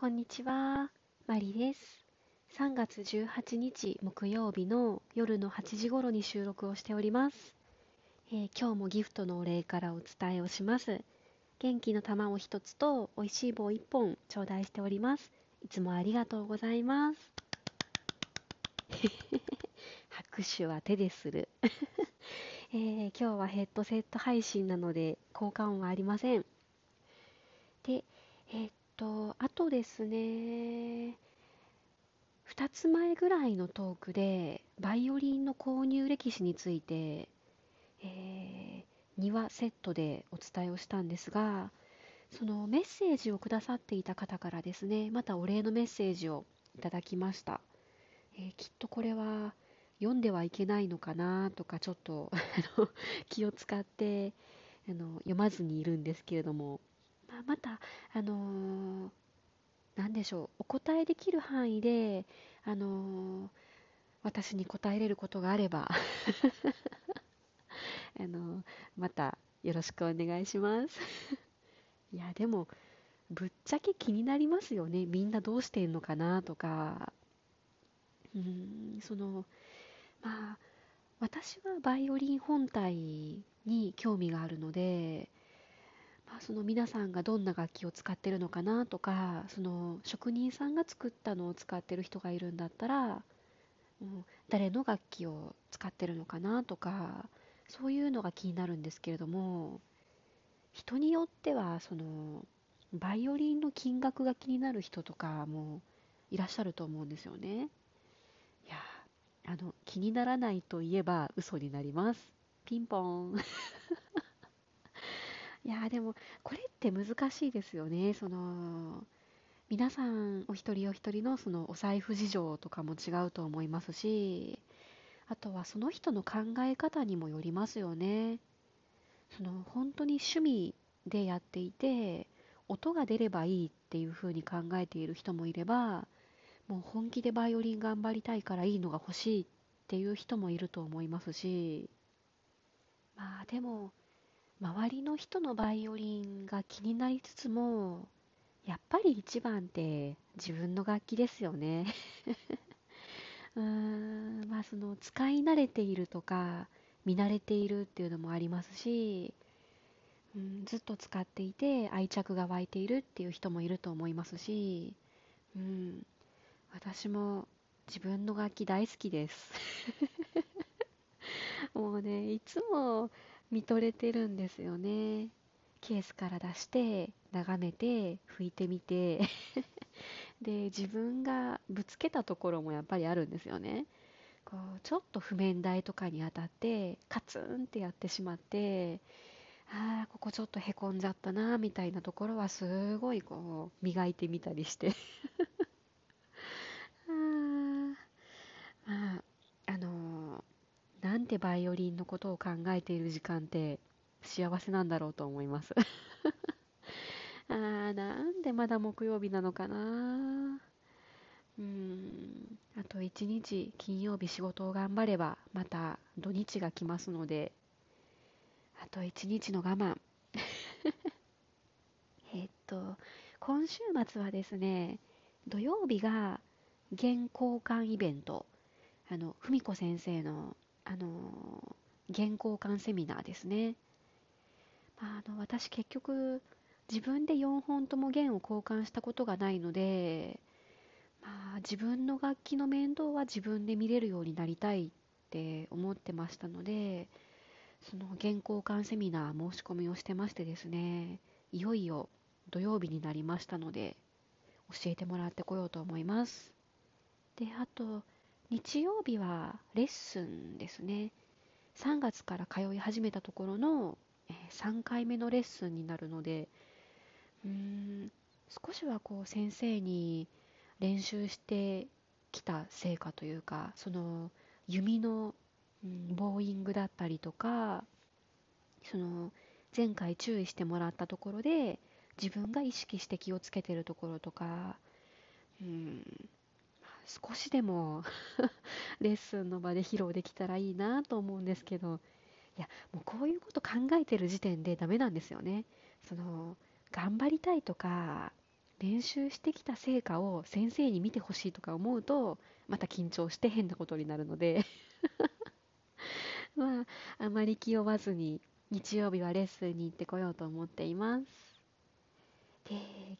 こんにちは、マリです。3月18日木曜日の夜の8時頃に収録をしております。えー、今日もギフトのお礼からお伝えをします。元気の玉を一つと美味しい棒一本頂戴しております。いつもありがとうございます。拍手は手でする、えー、今日はヘッドセット配信なので効果音はありません。で、えー、と、あとですね、2つ前ぐらいのトークで、バイオリンの購入歴史について、えー、2話セットでお伝えをしたんですが、そのメッセージをくださっていた方からですね、またお礼のメッセージをいただきました。えー、きっとこれは読んではいけないのかなとか、ちょっと気を使ってあの読まずにいるんですけれども、まあ、また、あの、何でしょう、お答えできる範囲で、あの、私に答えれることがあれば あの、またよろしくお願いしますいや、でも、ぶっちゃけ気になりますよね。みんなどうしてんのかなとか。うん、その、まあ、私はバイオリン本体に興味があるので、あ、その皆さんがどんな楽器を使ってるのかなとかその職人さんが作ったのを使ってる人がいるんだったら、うん、誰の楽器を使ってるのかなとかそういうのが気になるんですけれども人によってはそのバイオリンの金額が気になる人とかもいらっしゃると思うんですよね。いやあの気にならないといえば嘘になります。ピンポンいやでもこれって難しいですよね。その皆さんお一人お一人のそのお財布事情とかも違うと思いますしあとはその人の考え方にもよりますよね。その本当に趣味でやっていて音が出ればいいっていう風に考えている人もいればもう本気でバイオリン頑張りたいからいいのが欲しいっていう人もいると思いますしまあでも周りの人のバイオリンが気になりつつもやっぱり一番って自分の楽器ですよね。うーんまあその使い慣れているとか見慣れているっていうのもありますし、うん、ずっと使っていて愛着が湧いているっていう人もいると思いますし、うん、私も自分の楽器大好きです。もうねいつも見とれてるんですよね。ケースから出して眺めて拭いてみて。で自分がぶつけたところもやっぱりあるんですよね。こうちょっと譜面台とかに当たってカツンってやってしまってああここちょっとへこんじゃったなみたいなところはすごいこう磨いてみたりしてあまああのーなんてバイオリンのことを考えている時間って幸せなんだろうと思います。あーなんでまだ木曜日なのかな。うん。あと一日金曜日仕事を頑張ればまた土日が来ますのであと一日の我慢。えっと今週末はですね土曜日が原交換イベント。あの文子先生のあの原稿換セミナーですね。あ、の私結局自分で4本とも弦を交換したことがないので、まあ、自分の楽器の面倒は自分で見れるようになりたいって思ってましたのでその原稿換セミナー申し込みをしてましてですねいよいよ土曜日になりましたので教えてもらってこようと思いますであと日曜日はレッスンですね。3月から通い始めたところの、え3回目のレッスンになるので、うーん、少しはこう先生に練習してきた成果というか、その弓の、うん、ボーイングだったりとか、その前回注意してもらったところで自分が意識して気をつけてるところとか、うん、少しでも レッスンの場で披露できたらいいなと思うんですけどいやもうこういうこと考えてる時点でダメなんですよね。その頑張りたいとか練習してきた成果を先生に見てほしいとか思うとまた緊張して変なことになるので。まああまり気負わずに日曜日はレッスンに行ってこようと思っています。で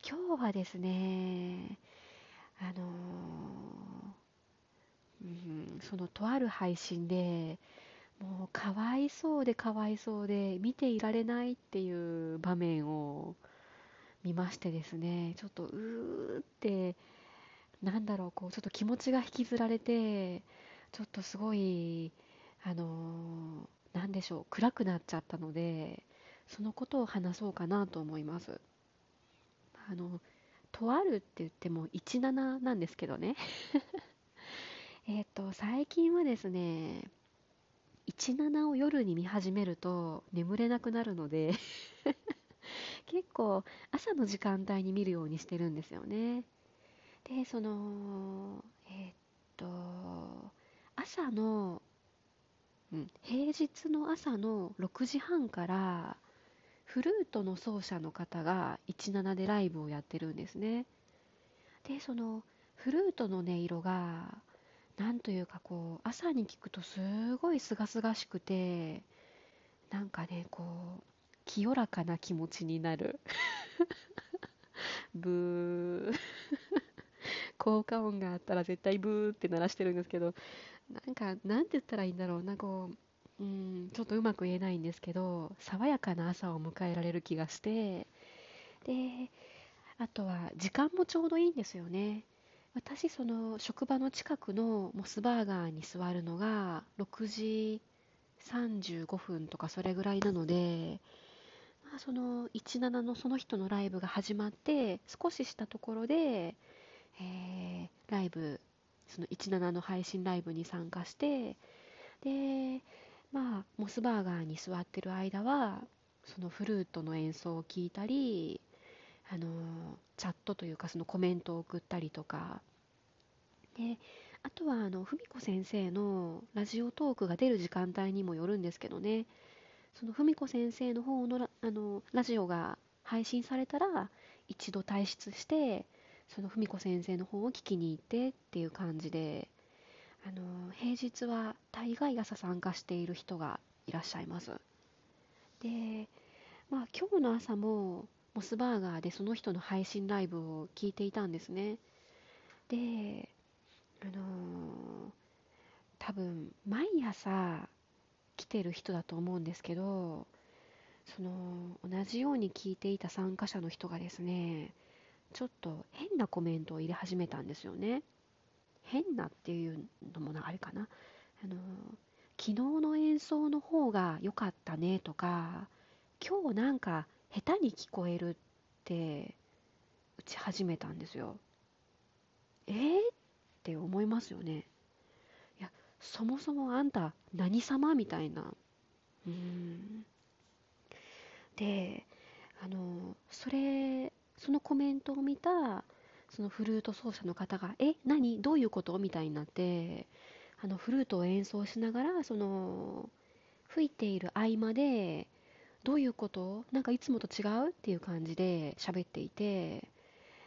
今日はですねあのー、うん、そのとある配信でもうかわいそうでかわいそうで見ていられないっていう場面を見ましてですねちょっとうーってなんだろうこうちょっと気持ちが引きずられてちょっとすごいあのー、なんでしょう暗くなっちゃったのでそのことを話そうかなと思います。あのとあるって言っても17なんですけどね。えっと最近はですね17を夜に見始めると眠れなくなるので 結構朝の時間帯に見るようにしてるんですよね。でそのえ、っと朝の、うん、平日の朝の6時半からフルートの奏者の方が17でライブをやってるんですね。でそのフルートの音色がなんというかこう朝に聞くとすごいすがすがしくてなんかねこう清らかな気持ちになる。ブー。効果音があったら絶対ブーって鳴らしてるんですけどなんかなんて言ったらいいんだろう。なこううんちょっとうまく言えないんですけど爽やかな朝を迎えられる気がしてであとは時間もちょうどいいんですよね。私その職場の近くのモスバーガーに座るのが6時35分とかそれぐらいなので、まあ、その17のその人のライブが始まって少ししたところで、えー、ライブその17の配信ライブに参加してでモスバーガーに座ってる間はそのフルートの演奏を聞いたりあのチャットというかそのコメントを送ったりとか。であとはあの文子先生のラジオトークが出る時間帯にもよるんですけどね。その文子先生の方のラあのラジオが配信されたら一度退出してその文子先生の方を聞きに行ってっていう感じであの平日は大概朝参加している人がいらっしゃいますでまあ今日の朝もモスバーガーでその人の配信ライブを聞いていたんですね。で、あのー、多分毎朝来てる人だと思うんですけど、その同じように聞いていた参加者の人がですね、ちょっと変なコメントを入れ始めたんですよね。変なっていうのもあれかな。あのー、昨日の演奏の方が良かったねとか、今日なんか下手に聞こえるって打ち始めたんですよ。えー、って思いますよね。いや、そもそもあんた何様みたいな。うん。で、あの、それ、そのコメントを見た、そのフルート奏者の方が、え、何？どういうこと？みたいになって、あの、フルートを演奏しながら、その、吹いている合間で、どういうこと？なんかいつもと違う？っていう感じで喋っていて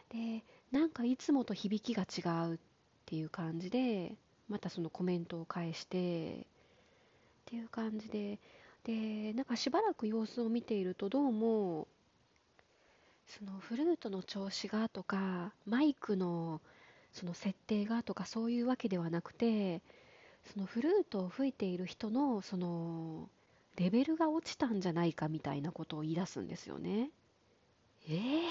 でなんかいつもと響きが違う？っていう感じでまたそのコメントを返してっていう感じででなんかしばらく様子を見ているとどうもそのフルートの調子がとかマイクのその設定がとかそういうわけではなくてそのフルートを吹いている人のそのレベルが落ちたんじゃないかみたいなことを言い出すんですよね。えー？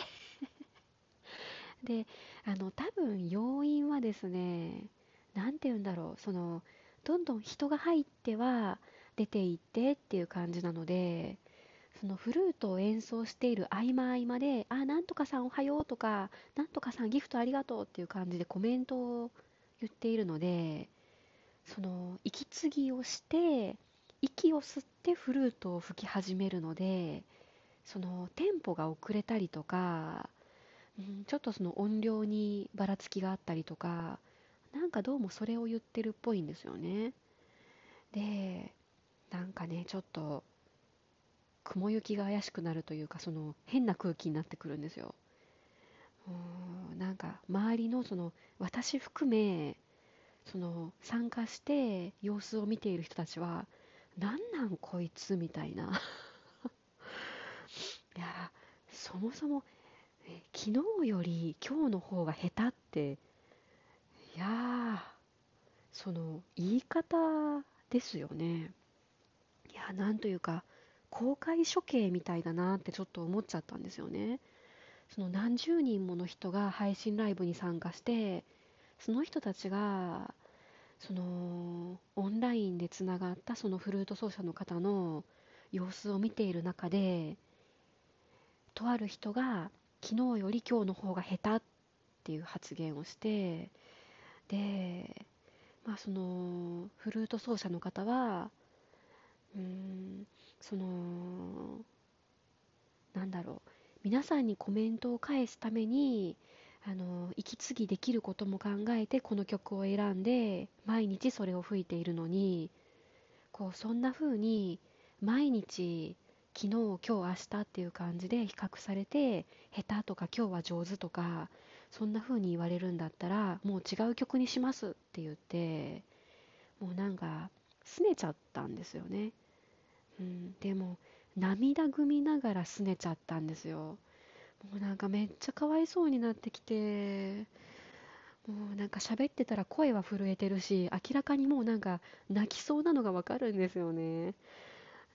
で、あの、多分要因はですね、何て言うんだろう、その、どんどん人が入っては出ていってっていう感じなので、そのフルートを演奏している合間合間で、あ、なんとかさんおはようとか、なんとかさんギフトありがとうっていう感じでコメントを言っているので、その息継ぎをして、息を吸ってフルートを吹き始めるのでそのテンポが遅れたりとか、うん、ちょっとその音量にばらつきがあったりとかなんかどうもそれを言ってるっぽいんですよね。でなんかねちょっと雲行きが怪しくなるというかその変な空気になってくるんですよ。んなんか周りのその私含めその参加して様子を見ている人たちはなんなんこいつみたいな。いやそもそも昨日より今日の方が下手っていやその言い方ですよね。いやなんというか公開処刑みたいだなってちょっと思っちゃったんですよね。その何十人もの人が配信ライブに参加してその人たちがそのオンラインでつながったそのフルート奏者の方の様子を見ている中でとある人が昨日より今日の方が下手っていう発言をしてでまあそのフルート奏者の方はうんそのなんだろう皆さんにコメントを返すためにあの息継ぎできることも考えてこの曲を選んで毎日それを吹いているのにこうそんな風に毎日昨日今日明日っていう感じで比較されて下手とか今日は上手とかそんな風に言われるんだったらもう違う曲にしますって言ってもうなんか拗ねちゃったんですよね、うん、でも涙ぐみながら拗ねちゃったんですよ。もうなんかめっちゃかわいそうになってきてもうなんか喋ってたら声は震えてるし明らかにもうなんか泣きそうなのがわかるんですよね。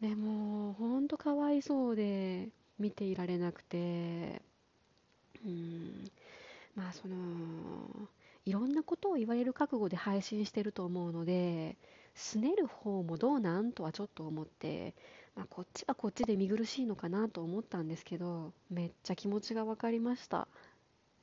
でもほんとかわいそうで見ていられなくて。うん。まあそのいろんなことを言われる覚悟で配信してると思うので拗ねる方もどうなんとはちょっと思ってまあ、こっちはこっちで見苦しいのかなと思ったんですけどめっちゃ気持ちが分かりました。